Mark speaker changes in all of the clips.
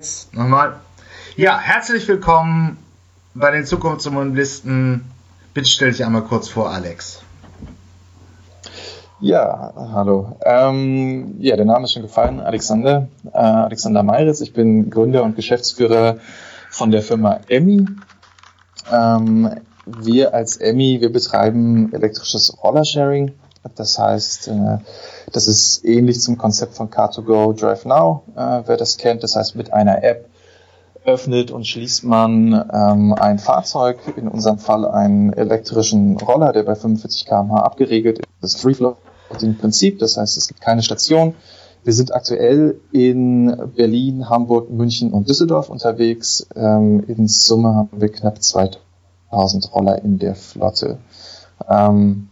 Speaker 1: Jetzt nochmal. Ja, herzlich willkommen bei den Zukunftsmobilisten. Bitte stell dich einmal kurz vor, Alex.
Speaker 2: Ja, hallo. Ähm, ja, der Name ist schon gefallen, Alexander. Äh, Alexander Meiritz. Ich bin Gründer und Geschäftsführer von der Firma Emmy. Ähm, wir als Emmy, wir betreiben elektrisches Rollersharing. Das heißt, äh, das ist ähnlich zum Konzept von Car2Go Drive Now, äh, wer das kennt. Das heißt, mit einer App öffnet und schließt man ähm, ein Fahrzeug, in unserem Fall einen elektrischen Roller, der bei 45 km/h abgeregelt ist. Das ist Free-Floating-Prinzip, das heißt, es gibt keine Station. Wir sind aktuell in Berlin, Hamburg, München und Düsseldorf unterwegs. Ähm, in Summe haben wir knapp 2000 Roller in der Flotte. Ähm,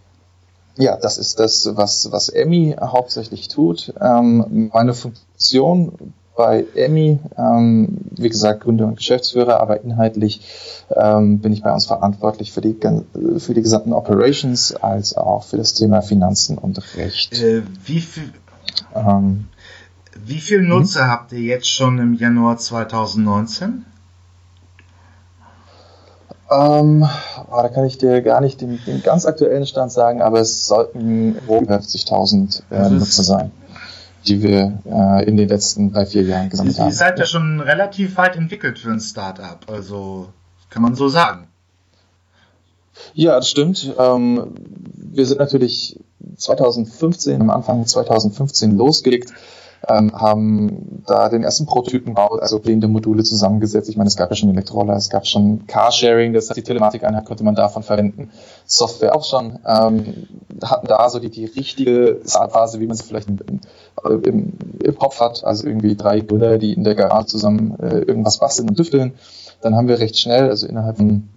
Speaker 2: ja, das ist das, was, was Emmy hauptsächlich tut. Ähm, meine Funktion bei Emmy, ähm, wie gesagt, Gründer und Geschäftsführer, aber inhaltlich ähm, bin ich bei uns verantwortlich für die, für die gesamten Operations als auch für das Thema Finanzen und Recht.
Speaker 1: Äh, wie viel, ähm, wie viel Nutzer hm? habt ihr jetzt schon im Januar 2019?
Speaker 2: Ähm, oh, da kann ich dir gar nicht den, den, ganz aktuellen Stand sagen, aber es sollten über 50.000 äh, Nutzer sein, die wir äh, in den letzten drei, vier Jahren gesammelt
Speaker 1: Sie,
Speaker 2: haben.
Speaker 1: Ihr seid ja schon relativ weit entwickelt für ein Startup, also kann man so sagen.
Speaker 2: Ja, das stimmt. Ähm, wir sind natürlich 2015, am Anfang 2015 losgelegt ähm, haben da den ersten Prototypen gebaut, also blinde Module zusammengesetzt. Ich meine, es gab ja schon Elektroller, es gab schon Carsharing, das heißt, die Telematikeinheit konnte man davon verwenden, Software auch schon, ähm, hatten da so die, die richtige Phase, wie man sie vielleicht im, im, im Kopf hat, also irgendwie drei Brüder, die in der Garage zusammen äh, irgendwas basteln und düfteln. Dann haben wir recht schnell, also innerhalb von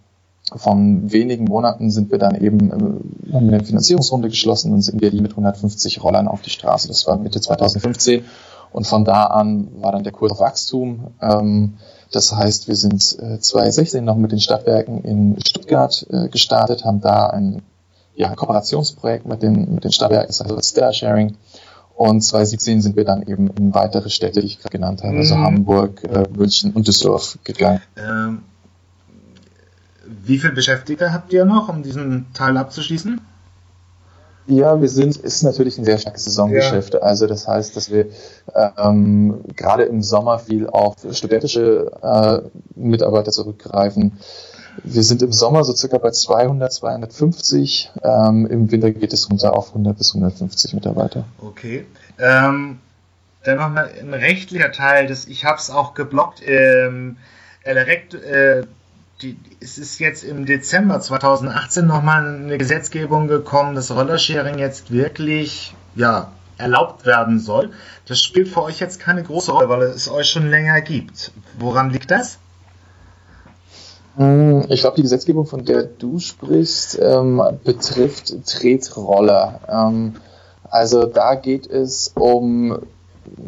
Speaker 2: von wenigen Monaten sind wir dann eben, äh, haben eine Finanzierungsrunde geschlossen und sind wir die mit 150 Rollern auf die Straße. Das war Mitte 2015. Und von da an war dann der Kurs auf Wachstum. Ähm, das heißt, wir sind 2016 äh, noch mit den Stadtwerken in Stuttgart äh, gestartet, haben da ein ja, Kooperationsprojekt mit den, mit den Stadtwerken, das heißt Star Sharing. Und 2017 sind wir dann eben in weitere Städte, die ich gerade genannt habe, also mhm. Hamburg, München und Düsseldorf gegangen. Ähm
Speaker 1: wie viele Beschäftigte habt ihr noch, um diesen Teil abzuschließen?
Speaker 2: Ja, wir sind, ist natürlich ein sehr starkes Saisongeschäft. Ja. Also das heißt, dass wir ähm, gerade im Sommer viel auf studentische äh, Mitarbeiter zurückgreifen. Wir sind im Sommer so circa bei 200, 250. Ähm, Im Winter geht es runter auf 100 bis 150 Mitarbeiter.
Speaker 1: Okay. Ähm, dann noch ein rechtlicher Teil, das, ich habe es auch geblockt. Ähm, äh, die, es ist jetzt im Dezember 2018 nochmal eine Gesetzgebung gekommen, dass Rollersharing jetzt wirklich ja, erlaubt werden soll. Das spielt für euch jetzt keine große Rolle, weil es euch schon länger gibt. Woran liegt das?
Speaker 2: Hm, ich glaube, die Gesetzgebung, von der du sprichst, ähm, betrifft Tretroller. Ähm, also da geht es um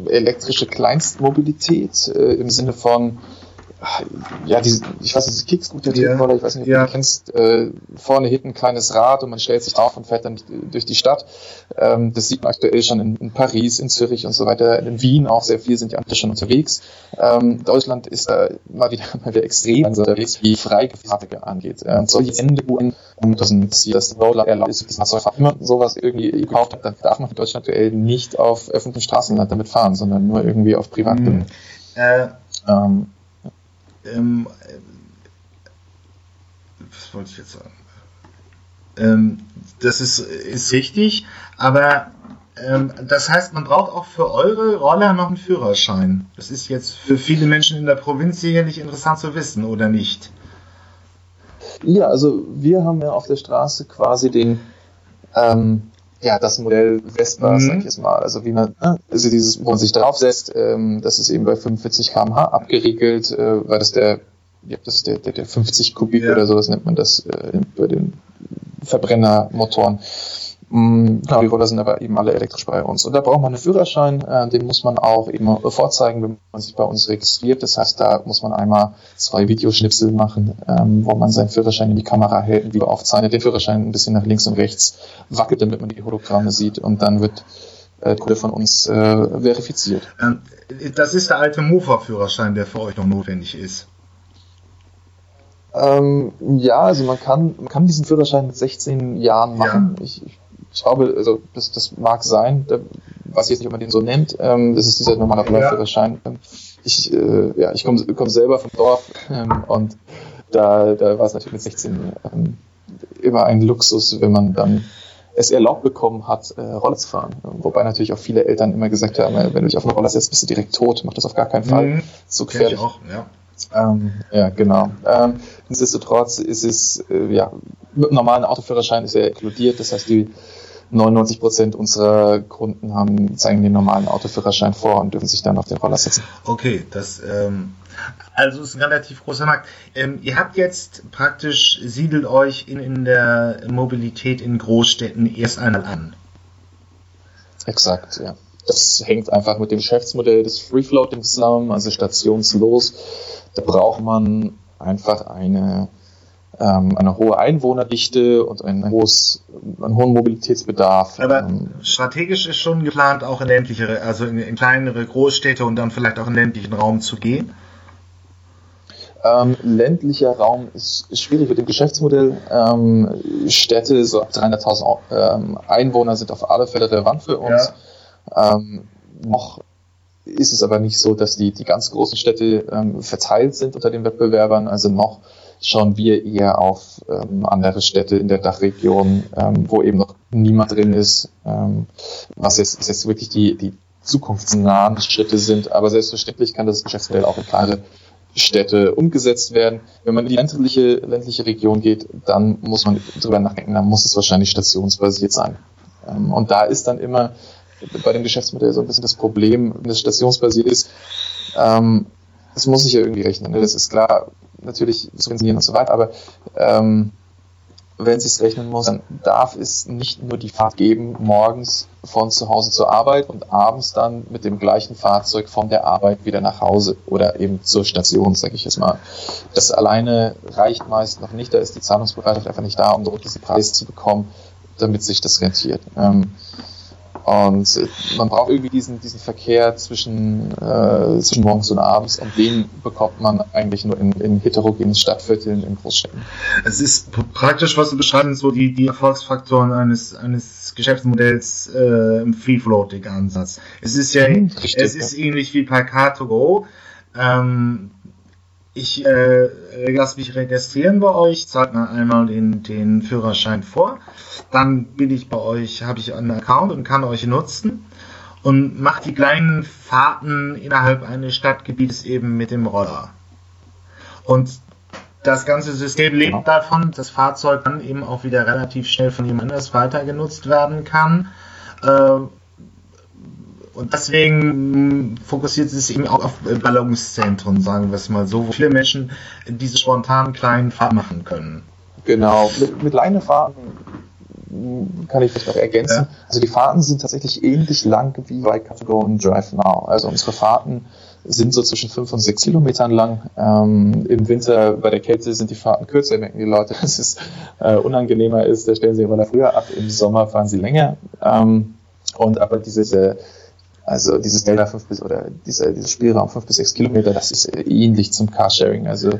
Speaker 2: elektrische Kleinstmobilität äh, im Sinne von ja, diese, ich weiß nicht, Kickscooter ja. oder ich weiß nicht, ob ja. du kennst, äh, vorne hinten ein kleines Rad und man stellt sich auf und fährt dann durch die Stadt. Ähm, das sieht man aktuell schon in, in, Paris, in Zürich und so weiter, in Wien auch sehr viel sind die andere schon unterwegs. Ähm, Deutschland ist da mal wieder, mal wieder extrem unterwegs, wie Freigefahrzeuge angeht. Ähm, solche Ende UN, das das Roller erlaubt ist, das Fahrzeug immer sowas irgendwie gekauft hat, dann darf man in Deutschland aktuell nicht auf öffentlichem Straßenland damit fahren, sondern nur irgendwie auf Privatbahnen. Mhm. Äh, ähm, ähm,
Speaker 1: was wollte ich jetzt sagen? Ähm, das ist, ist richtig, aber ähm, das heißt, man braucht auch für eure Roller noch einen Führerschein. Das ist jetzt für viele Menschen in der Provinz sicherlich interessant zu wissen, oder nicht?
Speaker 2: Ja, also wir haben ja auf der Straße quasi den ähm, ja, das Modell Vespa, mhm. sag ich jetzt mal. Also wie man, ne, also dieses, wo man sich draufsetzt, ähm, das ist eben bei 45 kmh abgeriegelt, äh, weil das der, ja, das der, der, der 50 Kubik ja. oder sowas nennt man das äh, bei den Verbrennermotoren. Genau, die Roller sind aber eben alle elektrisch bei uns. Und da braucht man einen Führerschein, äh, den muss man auch eben vorzeigen, wenn man sich bei uns registriert. Das heißt, da muss man einmal zwei Videoschnipsel machen, ähm, wo man seinen Führerschein in die Kamera hält, wie aufzeichnet, den Führerschein ein bisschen nach links und rechts wackelt, damit man die Hologramme sieht. Und dann wird äh, Kunde von uns äh, verifiziert.
Speaker 1: Ähm, das ist der alte Mofa-Führerschein, der für euch noch notwendig ist.
Speaker 2: Ähm, ja, also man kann, man kann diesen Führerschein mit 16 Jahren machen. Ja. Ich, ich, ich, glaube, also das, das mag sein, da, was jetzt nicht, ob man den so nennt. Ähm, das ist dieser normale Führerschein. Ja. Ich, äh, ja, ich komme komm selber vom Dorf ähm, und da, da war es natürlich mit 16 ähm, immer ein Luxus, wenn man dann es erlaubt bekommen hat, äh, Roller zu fahren. Wobei natürlich auch viele Eltern immer gesagt haben, wenn du dich auf eine Roller setzt, bist du direkt tot, mach das auf gar keinen Fall. Mhm. So gefährlich. Auch, ja. Ähm, ja, genau. Ähm, nichtsdestotrotz ist es, äh, ja, mit einem normalen Autoführerschein ist er inkludiert, das heißt, die 99 Prozent unserer Kunden haben, zeigen den normalen Autoführerschein vor und dürfen sich dann auf den Roller setzen.
Speaker 1: Okay, das, ähm, also ist ein relativ großer Markt. Ähm, ihr habt jetzt praktisch, siedelt euch in, in der Mobilität in Großstädten erst einmal an.
Speaker 2: Exakt, ja. Das hängt einfach mit dem Geschäftsmodell des Free Floating zusammen, also stationslos. Da braucht man einfach eine, ähm, eine hohe Einwohnerdichte und ein hohes, einen hohen Mobilitätsbedarf.
Speaker 1: Aber ähm, strategisch ist schon geplant, auch in ländlichere, also in, in kleinere Großstädte und dann vielleicht auch in ländlichen Raum zu gehen?
Speaker 2: Ähm, ländlicher Raum ist, ist, schwierig mit dem Geschäftsmodell. Ähm, Städte, so ab 300.000 ähm, Einwohner sind auf alle Fälle relevant für uns. Ja. Ähm, noch ist es aber nicht so, dass die, die ganz großen Städte ähm, verteilt sind unter den Wettbewerbern. Also noch schauen wir eher auf ähm, andere Städte in der Dachregion, wo eben noch niemand drin ist. was jetzt, was jetzt wirklich die, die zukunftsnahen Schritte sind. Aber selbstverständlich kann das Geschäftsmodell auch in kleinere Städte umgesetzt werden. Wenn man in die ländliche, ländliche Region geht, dann muss man drüber nachdenken, dann muss es wahrscheinlich stationsbasiert sein. Ähm, und da ist dann immer bei dem Geschäftsmodell so ein bisschen das Problem, wenn es stationsbasiert ist, ähm, das muss sich ja irgendwie rechnen. Ne? Das ist klar, natürlich subventionieren und so weiter, aber ähm, wenn es sich rechnen muss, dann darf es nicht nur die Fahrt geben, morgens von zu Hause zur Arbeit und abends dann mit dem gleichen Fahrzeug von der Arbeit wieder nach Hause oder eben zur Station, sage ich jetzt mal. Das alleine reicht meist noch nicht, da ist die Zahlungsbereitschaft einfach nicht da, um dort diese Preise zu bekommen, damit sich das rentiert. Ähm, und man braucht irgendwie diesen, diesen Verkehr zwischen, äh, zwischen morgens und abends und den bekommt man eigentlich nur in, in heterogenen Stadtvierteln in Großstädten.
Speaker 1: Es ist praktisch, was du beschreibst, so die, die Erfolgsfaktoren eines, eines Geschäftsmodells äh, im Free-Floating-Ansatz. Es ist ja, mhm, Richtig, es ist ja. ähnlich wie bei Car2Go. Ähm, ich äh, lasse mich registrieren bei euch, zeige mir einmal den, den Führerschein vor. Dann bin ich bei euch, habe ich einen Account und kann euch nutzen und mache die kleinen Fahrten innerhalb eines Stadtgebietes eben mit dem Roller. Und das ganze System lebt genau. davon, dass das Fahrzeug dann eben auch wieder relativ schnell von jemand anders weiter genutzt werden kann. Äh, und deswegen fokussiert es sich eben auch auf Ballungszentren, sagen wir es mal so, wo viele Menschen diese spontanen kleinen Fahrten machen können.
Speaker 2: Genau, mit, mit kleinen Fahrten kann ich vielleicht noch ergänzen. Ja. Also die Fahrten sind tatsächlich ähnlich lang wie bei Car2Go und Drive Now. Also unsere Fahrten sind so zwischen fünf und sechs Kilometern lang. Ähm, Im Winter bei der Kälte sind die Fahrten kürzer, merken die Leute, dass es äh, unangenehmer ist. Da stellen sie immer früher ab. Im Sommer fahren sie länger. Ähm, und aber diese also dieses Delta 5 bis oder dieser, dieser Spielraum 5 bis 6 Kilometer, das ist ähnlich zum Carsharing. Also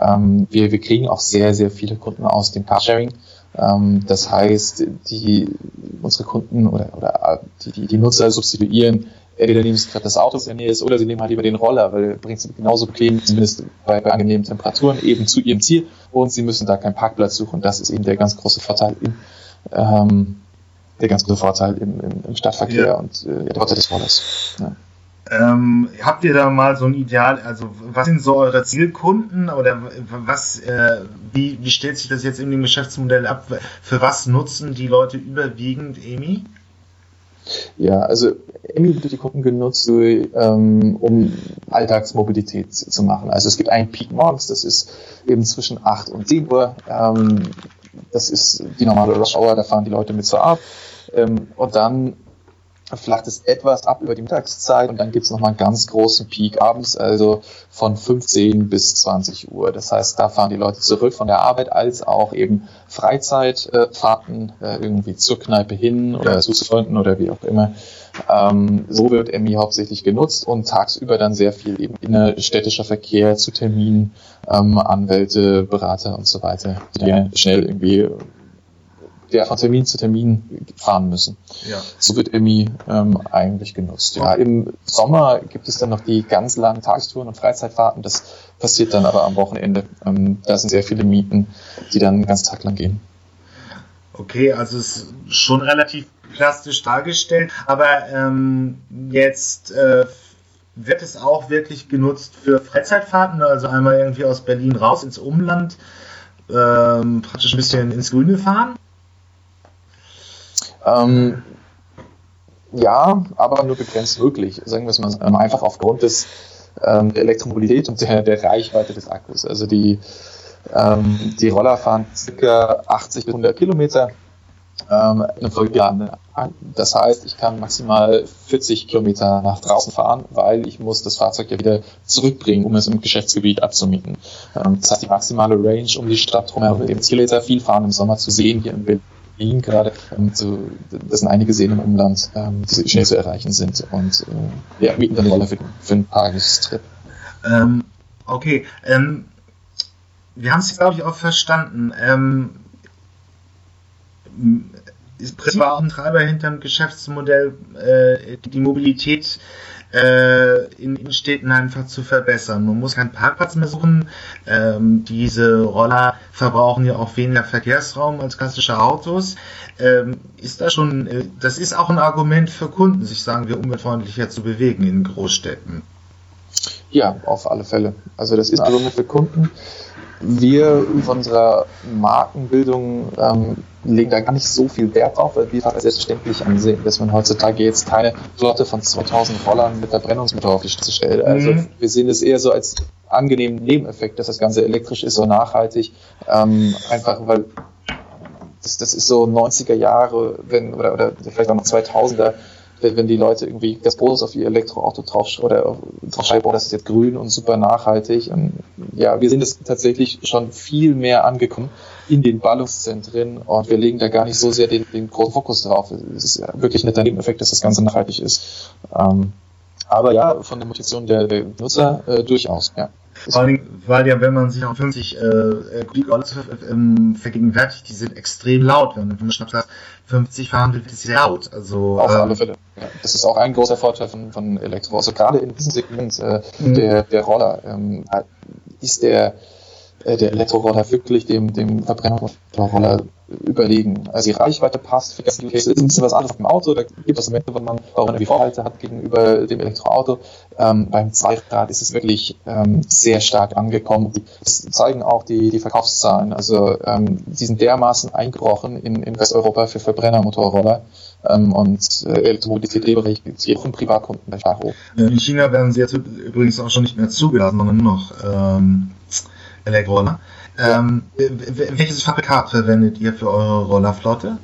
Speaker 2: ähm, wir, wir kriegen auch sehr, sehr viele Kunden aus dem Carsharing. Ähm, das heißt, die unsere Kunden oder, oder die, die, die Nutzer substituieren entweder nehmen sie gerade das Auto, das in der Nähe ist, oder sie nehmen halt lieber den Roller, weil bringt sie genauso bequem, zumindest bei, bei angenehmen Temperaturen, eben zu ihrem Ziel und sie müssen da keinen Parkplatz suchen. Das ist eben der ganz große Vorteil in, ähm, der ganz gute Vorteil im, im, im Stadtverkehr ja. und äh, der Vorteil des Rollers. Ja.
Speaker 1: Ähm, habt ihr da mal so ein Ideal, also was sind so eure Zielkunden oder was, äh, wie, wie stellt sich das jetzt in dem Geschäftsmodell ab? Für was nutzen die Leute überwiegend EMI?
Speaker 2: Ja, also EMI wird die Kunden genutzt, ähm, um Alltagsmobilität zu machen. Also es gibt einen Peak morgens, das ist eben zwischen 8 und 10 Uhr. Ähm, das ist die normale Rush Hour, da fahren die Leute mit zur Arbeit. Ähm, und dann flacht es etwas ab über die Mittagszeit und dann gibt es nochmal einen ganz großen Peak abends, also von 15 bis 20 Uhr. Das heißt, da fahren die Leute zurück von der Arbeit als auch eben Freizeitfahrten äh, irgendwie zur Kneipe hin oder zu Freunden oder wie auch immer. Ähm, so wird Emmy hauptsächlich genutzt und tagsüber dann sehr viel eben innerstädtischer Verkehr zu Terminen, ähm, Anwälte, Berater und so weiter, die schnell irgendwie der von Termin zu Termin fahren müssen. Ja. So wird Emmy ähm, eigentlich genutzt. Ja, im Sommer gibt es dann noch die ganz langen Tagestouren und Freizeitfahrten. Das passiert dann aber am Wochenende. Ähm, da sind sehr viele Mieten, die dann einen ganzen Tag lang gehen.
Speaker 1: Okay, also es ist schon relativ plastisch dargestellt, aber ähm, jetzt äh, wird es auch wirklich genutzt für Freizeitfahrten, also einmal irgendwie aus Berlin raus ins Umland, ähm, praktisch ein bisschen ins Grüne fahren?
Speaker 2: Ähm, ja, aber nur begrenzt wirklich. Sagen wir es mal ähm, einfach aufgrund des, ähm, der Elektromobilität und der, der Reichweite des Akkus. Also die, ähm, die Roller fahren ca. 80 bis 100 Kilometer ähm, Folgeladene. Das heißt, ich kann maximal 40 Kilometer nach draußen fahren, weil ich muss das Fahrzeug ja wieder zurückbringen, um es im Geschäftsgebiet abzumieten. Ähm, das heißt, die maximale Range um die Stadt drumherum, eben Kilometer viel fahren im Sommer zu sehen hier in Berlin Berlin gerade, ähm, zu, das sind einige Seen im Umland, ähm, die schnell zu erreichen sind und äh, ja, mieten dann eine Rolle für, für einen Tagestrip.
Speaker 1: Ähm, okay, ähm, wir haben es, glaube ich, auch verstanden. Ähm, ist Prinzip auch ein Treiber hinter dem Geschäftsmodell, äh, die Mobilität äh, in Innenstädten einfach zu verbessern. Man muss keinen Parkplatz mehr suchen. Ähm, diese Roller verbrauchen ja auch weniger Verkehrsraum als klassische Autos. Ähm, ist das schon, äh, das ist auch ein Argument für Kunden, sich sagen wir umweltfreundlicher zu bewegen in Großstädten.
Speaker 2: Ja, auf alle Fälle. Also das ist ein Argument für Kunden. Wir von unserer Markenbildung ähm, legen da gar nicht so viel Wert drauf, weil wir als selbstverständlich ansehen, dass man heutzutage jetzt keine Flotte von 2000 Rollern mit Verbrennungsmotor auf die Straße stellt. Also mhm. wir sehen es eher so als angenehmen Nebeneffekt, dass das Ganze elektrisch ist, so nachhaltig, ähm, einfach weil das, das ist so 90er Jahre, wenn, oder, oder vielleicht auch noch 2000er, wenn die Leute irgendwie das Bonus auf ihr Elektroauto drauf oder draufschreiben, oh, das ist jetzt grün und super nachhaltig. Und ja, wir sind es tatsächlich schon viel mehr angekommen in den Ballungszentren und wir legen da gar nicht so sehr den, den großen Fokus drauf. Es ist ja wirklich netter Nebeneffekt, dass das Ganze nachhaltig ist. Ähm, aber ja, von der Motivation der, der Nutzer äh, durchaus, ja.
Speaker 1: Vor allem, weil ja, wenn man sich auch 50 äh, Kubikrolle ähm, vergegenwärtigt, die sind extrem laut. Wenn man Schnaps sagt, 50 verhandelt, ist sehr laut. Also,
Speaker 2: Auf ähm, alle Fälle. Ja, das ist auch ein großer Vorteil von, von Elektro. Also gerade in diesem Segment äh, mhm. der, der Roller ähm, ist der äh, der Elektroroller wirklich dem, dem Verbrennerroller überlegen. Also die Reichweite passt, für Gas ist ein bisschen was anderes beim Auto, da gibt es Momente, wo man auch eine Vorhalte hat gegenüber dem Elektroauto. Ähm, beim Zweigrad ist es wirklich ähm, sehr stark angekommen. Das zeigen auch die, die Verkaufszahlen. Also ähm, die sind dermaßen eingebrochen in, in Westeuropa für Verbrennermotorroller. Ähm, und äh, es hier von Privatkunden bei Faro.
Speaker 1: In China werden sie jetzt übrigens auch schon nicht mehr zugelassen, sondern nur noch ähm, Elektroroller. Ähm, welches Fabrikat verwendet ihr für eure Rollerflotte?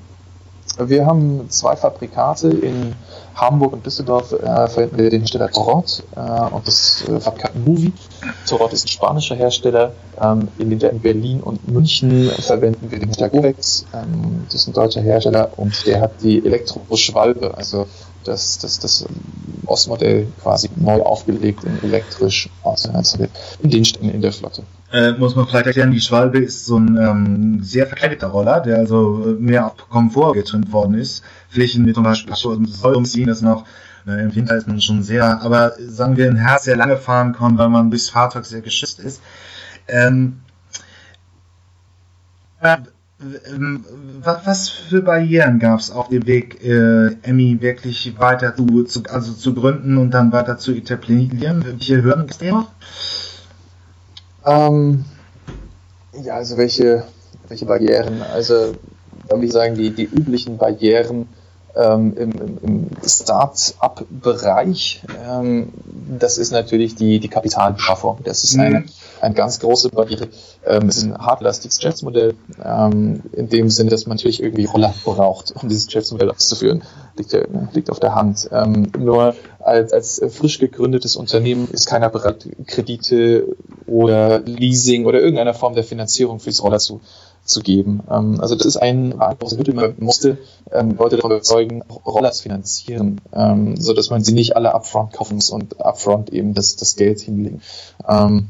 Speaker 2: Wir haben zwei Fabrikate in Hamburg und Düsseldorf äh, verwenden wir den Hersteller Torot äh, und das äh, Fabrikat Movie. Torot ist ein spanischer Hersteller. Ähm, in, in Berlin und München verwenden wir den Hersteller Gorex. Ähm, das ist ein deutscher Hersteller und der hat die Elektroschwalbe, also das, das, das OS-Modell quasi neu aufgelegt in elektrisch in den Ständen in der Flotte.
Speaker 1: Äh, muss man vielleicht erklären, die Schwalbe ist so ein ähm, sehr verkleideter Roller, der also mehr auf Komfort getrimmt worden ist. Flächen mit zum Beispiel Säulumziehen ist noch, äh, im Winter ist man schon sehr, aber sagen wir, ein Herz sehr lange fahren kann, weil man bis Fahrzeug sehr geschützt ist. Ähm, äh, was für Barrieren gab es auf dem Weg, äh, Emmy wirklich weiter zu, zu, also zu gründen und dann weiter zu etablieren? Welche Hürden gibt es?
Speaker 2: Ähm, ja, also welche, welche Barrieren? Also, da würde ich sagen, die, die üblichen Barrieren ähm, im, im Start-up-Bereich, ähm, das ist natürlich die, die Kapitalbeschaffung. Das ist eine, eine ganz große Barriere. Ähm, es ist ein hartlastiges Geschäftsmodell, ähm, in dem Sinne, dass man natürlich irgendwie Roller braucht, um dieses Geschäftsmodell auszuführen. Liegt, liegt auf der Hand. Ähm, nur als, als frisch gegründetes Unternehmen ist keiner bereit, Kredite oder Leasing oder irgendeiner Form der Finanzierung fürs Roller zu zu geben. Ähm, also das ist ein große Hürde. Man musste ähm, Leute davon überzeugen, Roller zu finanzieren, ähm, so dass man sie nicht alle upfront kaufen muss und upfront eben das, das Geld hinlegen. Ähm,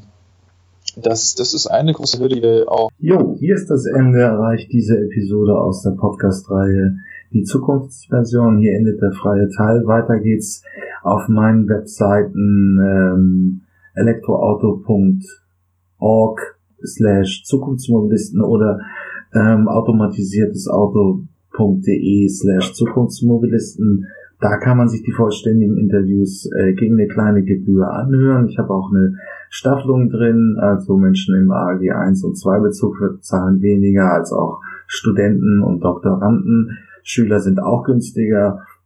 Speaker 2: das, das ist eine große Hürde, auch.
Speaker 1: Jo, hier ist das Ende erreicht diese Episode aus der Podcast-Reihe die Zukunftsversion. Hier endet der freie Teil. Weiter geht's auf meinen Webseiten ähm, elektroauto.org slash Zukunftsmobilisten oder ähm, automatisiertes slash Zukunftsmobilisten. Da kann man sich die vollständigen Interviews äh, gegen eine kleine Gebühr anhören. Ich habe auch eine Staffelung drin, also Menschen im AG 1 und 2 Bezug zahlen weniger als auch Studenten und Doktoranden. Schüler sind auch günstiger.